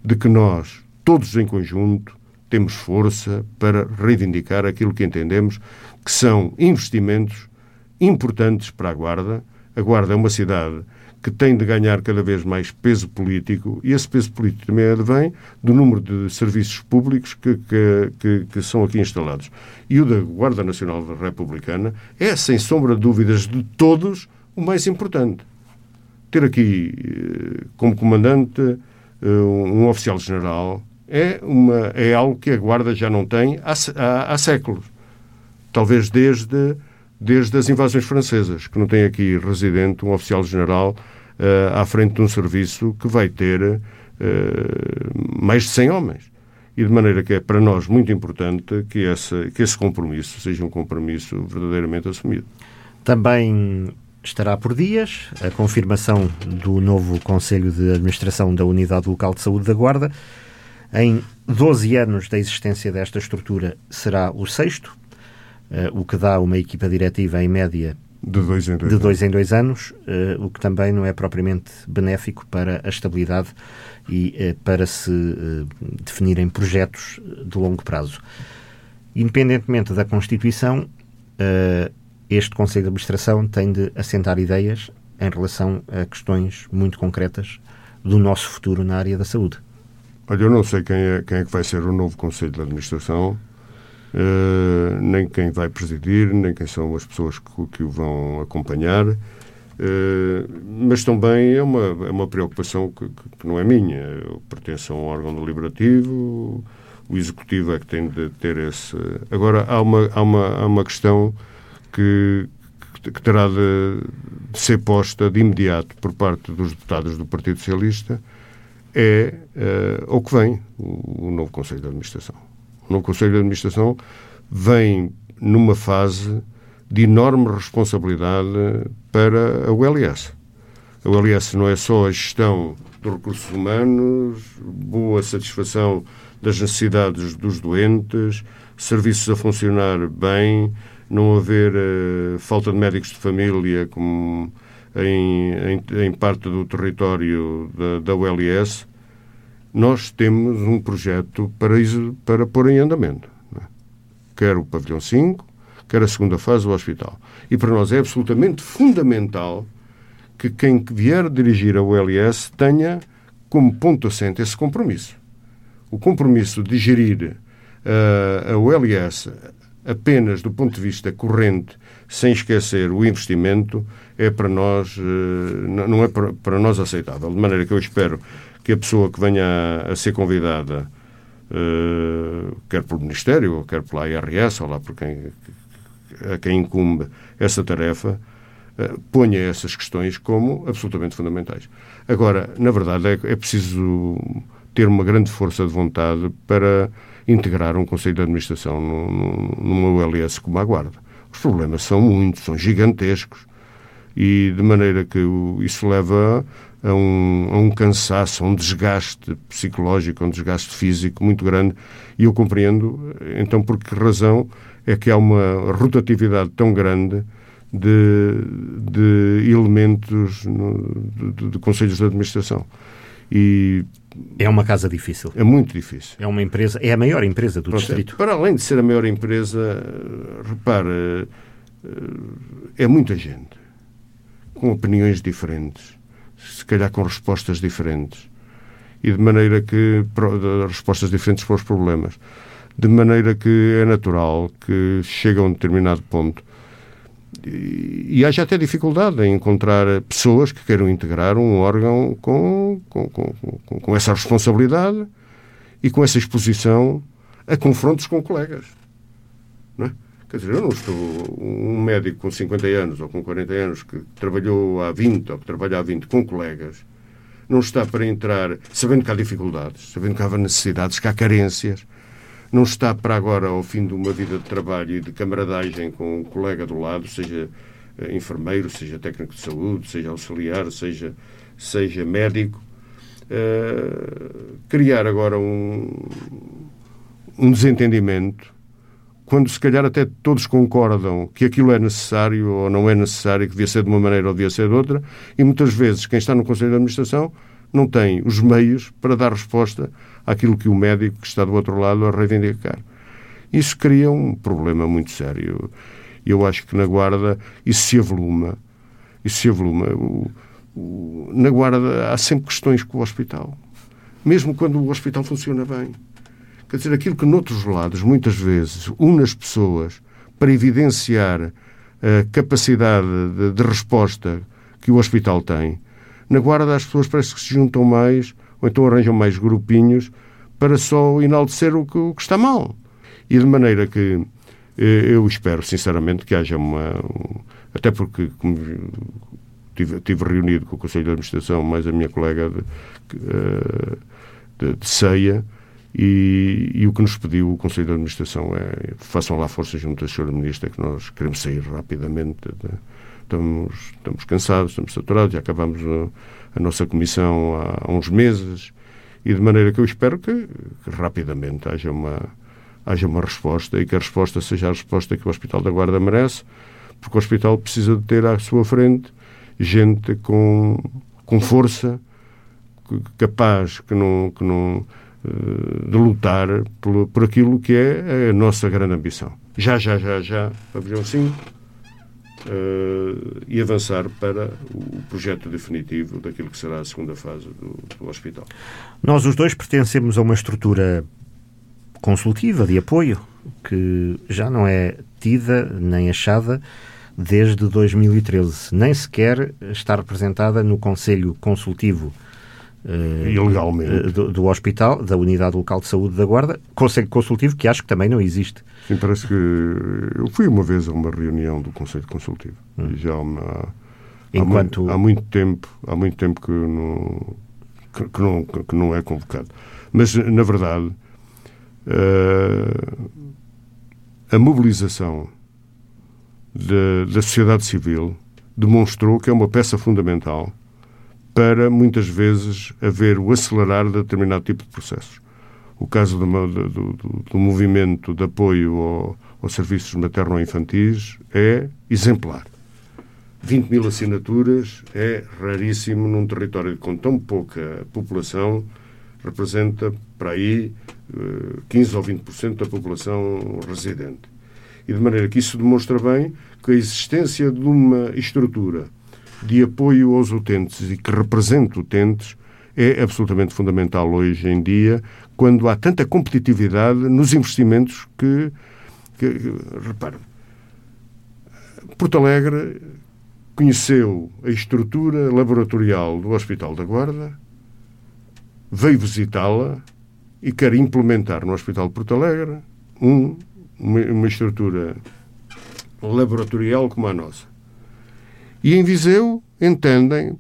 de que nós, todos em conjunto, temos força para reivindicar aquilo que entendemos que são investimentos importantes para a Guarda. A Guarda é uma cidade que tem de ganhar cada vez mais peso político e esse peso político também advém do número de serviços públicos que, que, que, que, são aqui instalados. E o da Guarda Nacional Republicana é, sem sombra de dúvidas de todos, o mais importante. Ter aqui eh, como comandante eh, um oficial-general é, uma, é algo que a Guarda já não tem há, há, há séculos. Talvez desde desde as invasões francesas, que não tem aqui residente um oficial-general uh, à frente de um serviço que vai ter uh, mais de 100 homens. E de maneira que é para nós muito importante que, essa, que esse compromisso seja um compromisso verdadeiramente assumido. Também estará por dias a confirmação do novo Conselho de Administração da Unidade Local de Saúde da Guarda. Em 12 anos da existência desta estrutura, será o sexto, uh, o que dá uma equipa diretiva em média de dois em dois, de dois, em dois anos, uh, o que também não é propriamente benéfico para a estabilidade e uh, para se definirem projetos de longo prazo. Independentemente da Constituição, este Conselho de Administração tem de assentar ideias em relação a questões muito concretas do nosso futuro na área da saúde. Olha, eu não sei quem é, quem é que vai ser o novo Conselho de Administração. Uh, nem quem vai presidir, nem quem são as pessoas que, que o vão acompanhar. Uh, mas também é uma, é uma preocupação que, que, não é minha. Eu pertenço a um órgão deliberativo, o Executivo é que tem de ter esse. Agora, há uma, há uma, há uma questão que, que terá de, de, ser posta de imediato por parte dos deputados do Partido Socialista é uh, o que vem, o, o novo Conselho de Administração no Conselho de Administração vem numa fase de enorme responsabilidade para a ULS. A ULS não é só a gestão dos recursos humanos, boa satisfação das necessidades dos doentes, serviços a funcionar bem, não haver uh, falta de médicos de família como em, em, em parte do território da, da ULS, nós temos um projeto para, para pôr em andamento. É? Quer o pavilhão 5, quer a segunda fase do hospital. E para nós é absolutamente fundamental que quem vier dirigir a ULS tenha como ponto assente esse compromisso. O compromisso de gerir uh, a ULS apenas do ponto de vista corrente, sem esquecer o investimento, é para nós, uh, não é para, para nós aceitável. De maneira que eu espero que a pessoa que venha a, ser convidada, uh, quer pelo Ministério, quer pela IRS, ou lá por quem, a quem incumbe essa tarefa, uh, ponha essas questões como absolutamente fundamentais. Agora, na verdade, é, é preciso ter uma grande força de vontade para integrar um Conselho de Administração numa ULS como a Guarda. Os problemas são muitos, são gigantescos e de maneira que isso leva a um, a um cansaço, a um desgaste psicológico, a um desgaste físico muito grande. E eu compreendo, então, por que razão é que há uma rotatividade tão grande de, de elementos no, de, de conselhos de administração. E é uma casa difícil. É muito difícil. É uma empresa, é a maior empresa do Pronto, distrito. Para além de ser a maior empresa, repare, é muita gente com opiniões diferentes se calhar com respostas diferentes. E de maneira que. respostas diferentes para os problemas. De maneira que é natural que chega a um determinado ponto e, haja até dificuldade em encontrar pessoas que queiram integrar um órgão com, com, com, com essa responsabilidade e com essa exposição a confrontos com colegas. Não é? Quer dizer, eu não estou. Um médico com 50 anos ou com 40 anos que trabalhou há 20 ou que trabalha há 20 com colegas, não está para entrar sabendo que há dificuldades, sabendo que há necessidades, que há carências, não está para agora, ao fim de uma vida de trabalho e de camaradagem com um colega do lado, seja eh, enfermeiro, seja técnico de saúde, seja auxiliar, seja, seja médico, uh, criar agora um, um desentendimento quando se calhar até todos concordam que aquilo é necessário ou não é necessário, que devia ser de uma maneira ou devia ser de outra, e muitas vezes quem está no Conselho de Administração não tem os meios para dar resposta àquilo que o médico que está do outro lado a reivindicar. Isso cria um problema muito sério. Eu acho que na Guarda isso se avoluma. Isso se avoluma. O, o, na Guarda há sempre questões com o hospital. Mesmo quando o hospital funciona bem. Quer dizer, aquilo que noutros lados, muitas vezes, une as pessoas para evidenciar a capacidade de, de resposta que o hospital tem, na guarda as pessoas parece que se juntam mais, ou então arranjam mais grupinhos, para só enaltecer o que, o que está mal. E de maneira que eh, eu espero, sinceramente, que haja uma. Até porque, como tive, tive reunido com o Conselho de Administração, mais a minha colega de, eh, de, de ceia, e, e, o que nos pediu o Conselho de Administração é façam lá força junto ao Sr. Ministro, é que nós queremos sair rapidamente. De, estamos, estamos cansados, estamos saturados, já acabamos a, a, nossa comissão há, uns meses e de maneira que eu espero que, que, rapidamente haja uma, haja uma resposta e que a resposta seja a resposta que o Hospital da Guarda merece, porque o Hospital precisa de ter à sua frente gente com, com força, capaz, que não, que não de lutar por, por aquilo que é a nossa grande ambição. Já, já, já, já, pavilhão 5, uh, e avançar para o projeto definitivo daquilo que será a segunda fase do, do hospital. Nós os dois pertencemos a uma estrutura consultiva de apoio que já não é tida nem achada desde 2013, nem sequer está representada no Conselho Consultivo Ilegalmente. Do, do, hospital, da Unidade Local de Saúde da Guarda, Conselho Consultivo, que acho que também não existe. Sim, parece que. Eu fui uma vez a uma reunião do Conselho Consultivo. Hum. Já há, uma, Enquanto... há, muito, há, muito, tempo, há muito tempo que não, que, que não, que não é convocado. Mas, na verdade, uh, a mobilização da, da sociedade civil demonstrou que é uma peça fundamental para, muitas vezes, haver o acelerar de determinado tipo de processos. O caso do, do, do, do movimento de apoio ao, aos serviços materno-infantis é exemplar. 20 mil assinaturas é raríssimo num território com tão pouca população, representa para aí 15 eh, ou 20% da população residente. E de maneira que isso demonstra bem que a existência de uma estrutura de apoio aos utentes e que represente utentes é absolutamente fundamental hoje em dia, quando há tanta competitividade nos investimentos que, que repare, Porto Alegre conheceu a estrutura laboratorial do Hospital da Guarda, veio visitá-la e quer implementar no Hospital de Porto Alegre um, uma, uma estrutura laboratorial como a nossa. E em Viseu entendem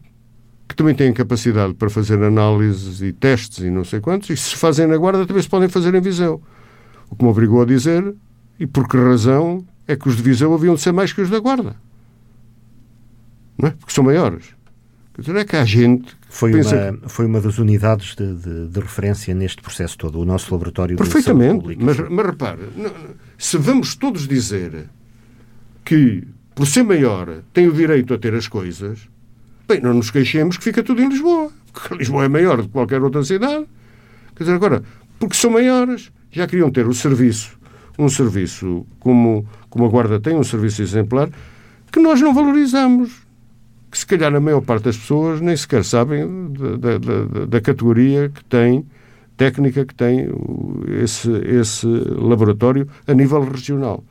que também têm capacidade para fazer análises e testes e não sei quantos, e se fazem na Guarda também se podem fazer em Viseu. O que me obrigou a dizer, e por que razão, é que os de Viseu haviam de ser mais que os da Guarda. Não é? Porque são maiores. Quer dizer, é que há gente foi uma, que... foi uma das unidades de, de, de, referência neste processo todo, o nosso laboratório Perfeitamente, de Perfeitamente, mas, mas repare, se vamos todos dizer que por ser maior, tem o direito a ter as coisas, bem, não nos queixemos que fica tudo em Lisboa, porque Lisboa é maior do que qualquer outra cidade. Quer dizer, agora, porque são maiores, já queriam ter o serviço, um serviço como, como a Guarda tem, um serviço exemplar, que nós não valorizamos. Que se calhar a maior parte das pessoas nem sequer sabem da, da, da categoria que tem, técnica que tem esse, esse laboratório a nível regional.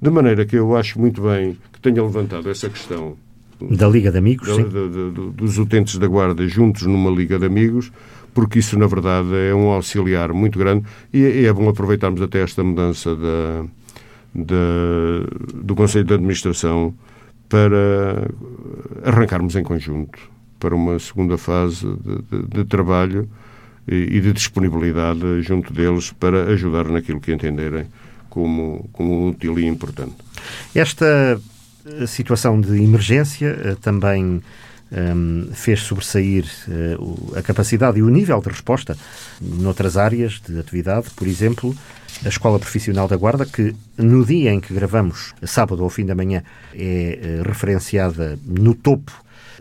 De maneira que eu acho muito bem que tenha levantado essa questão. Da Liga de Amigos, da, dos utentes da Guarda juntos numa Liga de Amigos, porque isso, na verdade, é um auxiliar muito grande e, e é bom aproveitarmos até esta mudança da, da, do Conselho de Administração para arrancarmos em conjunto para uma segunda fase de, de, de trabalho e, e de disponibilidade junto deles para ajudar naquilo que entenderem como, como útil e importante. Esta eh, situação de emergência eh, também um, ehm, fez sobressair uh, a capacidade e o nível de resposta noutras áreas de atividade, por exemplo, a Escola Profissional da Guarda, que no dia em que gravamos, sábado ao fim da manhã, é referenciada no topo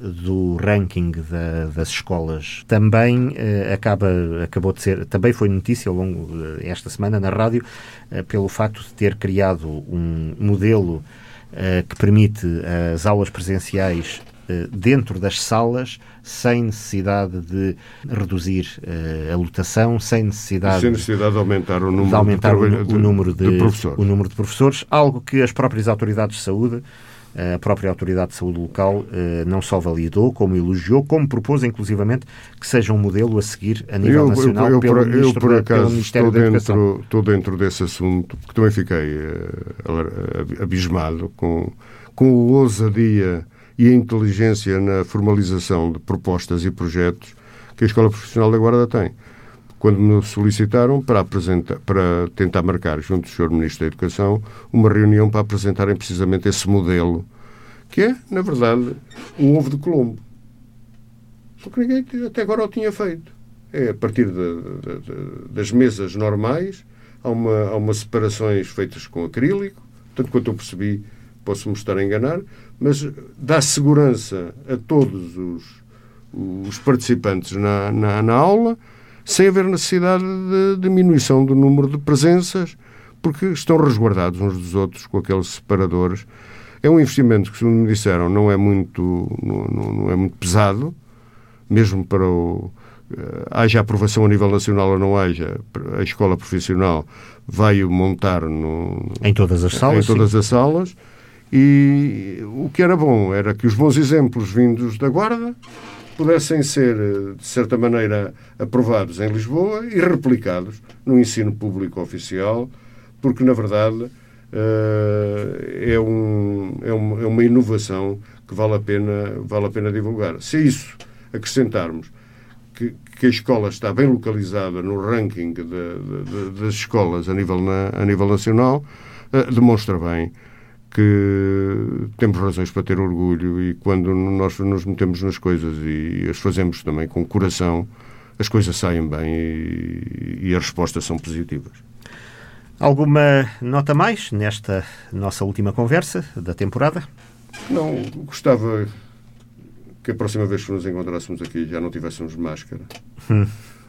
do ranking da, das escolas. Também uh, acaba, acabou de ser, também foi notícia ao longo desta semana na rádio, uh, pelo facto de ter criado um modelo que permite as aulas presenciais dentro das salas, sem necessidade de reduzir uh, a lotação, sem necessidade, sem necessidade de aumentar o número, de, aumentar de, o, o número de, de, o número de professores, algo que as próprias autoridades de saúde a própria Autoridade de Saúde Local eh, não só validou, como elogiou, como propôs, inclusivamente, que seja um modelo a seguir a nível eu, nacional eu, eu, pelo, eu, por acaso, Ministério estou da dentro, estou dentro desse assunto, porque também fiquei uh, abismado com, com a ousadia e a inteligência na formalização de propostas e projetos que a Escola Profissional da Guarda tem quando me solicitaram para, apresentar, para tentar marcar, junto do Sr. Ministro da Educação, uma reunião para apresentarem precisamente esse modelo, que é, na verdade, um ovo de Colombo. Só que ninguém até agora o tinha feito. É a partir de, de, de, das mesas normais, há, uma, há umas separações feitas com acrílico, tanto quanto eu percebi, posso-me estar a enganar, mas dá segurança a todos os, os participantes na, na, na aula sem haver necessidade de diminuição do número de presenças, porque estão resguardados uns dos outros com aqueles separadores. É um investimento que, segundo me disseram, não é muito, não, não é muito pesado, mesmo para o. Uh, haja aprovação a nível nacional ou não haja, a escola profissional vai montar no, em todas as salas. Em todas sim. as salas. E o que era bom era que os bons exemplos vindos da Guarda pudessem ser, eh, de certa maneira, aprovados em Lisboa e replicados no ensino público oficial, porque, na verdade, eh, é, um, é, uma, é uma inovação que vale a pena, vale a pena divulgar. Se a isso acrescentarmos que, que, a escola está bem localizada no ranking de, de, de, das escolas a nível, na, a nível nacional, uh, demonstra bem que temos razões para ter orgulho e quando nós nos metemos nas coisas e as fazemos também com coração, as coisas saem bem e, e as respostas são positivas. Alguma nota mais nesta nossa última conversa da temporada? Não, gostava que a próxima vez que nos encontrássemos aqui já não tivéssemos máscara. Hum.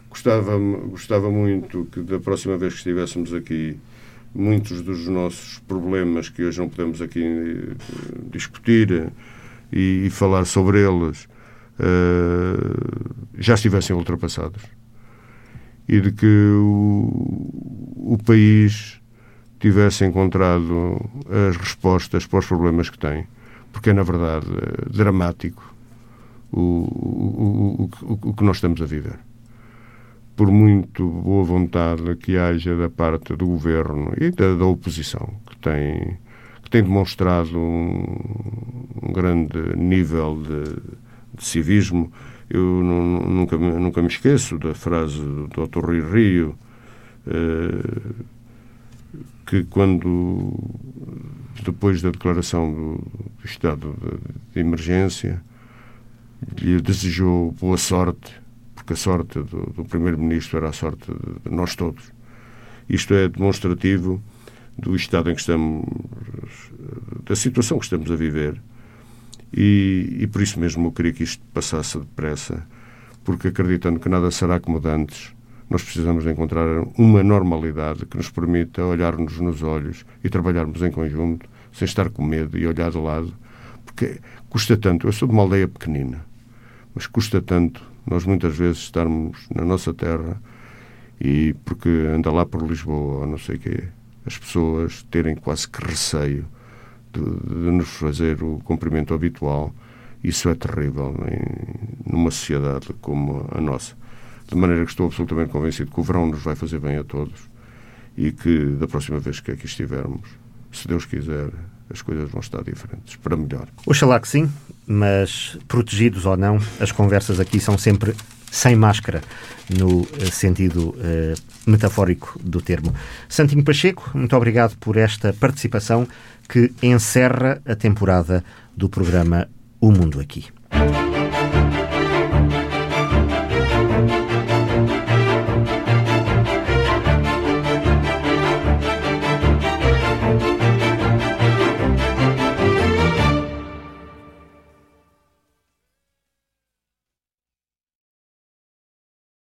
Gostava, gostava muito que da próxima vez que estivéssemos aqui muitos dos nossos problemas que hoje não podemos aqui eh, discutir eh, e, e falar sobre eles uh, já estivessem ultrapassados. E de que o, o país tivesse encontrado as respostas para os problemas que tem, porque é, na verdade, dramático o, o, o, o que nós estamos a viver por muito boa vontade que haja da parte do governo e da, da oposição, que tem, que tem demonstrado um, um grande nível de, de civismo. Eu nunca, nunca me esqueço da frase do Dr. Rui Rio, eh, que quando, depois da declaração do, do estado de, de emergência, lhe desejou boa sorte porque a sorte do, do Primeiro-Ministro era a sorte de nós todos. Isto é demonstrativo do estado em que estamos, da situação que estamos a viver. E, e por isso mesmo eu queria que isto passasse depressa, porque acreditando que nada será como antes, nós precisamos de encontrar uma normalidade que nos permita olhar-nos nos olhos e trabalharmos em conjunto, sem estar com medo e olhar de lado, porque custa tanto. Eu sou de uma aldeia pequenina, mas custa tanto nós muitas vezes estarmos na nossa terra e porque anda lá por Lisboa ou não sei o quê, as pessoas terem quase que receio de, de nos fazer o cumprimento habitual. Isso é terrível em, numa sociedade como a nossa. De maneira que estou absolutamente convencido que o verão nos vai fazer bem a todos e que da próxima vez que aqui estivermos, se Deus quiser, as coisas vão estar diferentes, para melhor. Oxalá que sim, mas protegidos ou não, as conversas aqui são sempre sem máscara, no eh, sentido uh, metafórico do termo. Santinho Pacheco, muito obrigado por esta participação que encerra a temporada do programa O Mundo Aqui.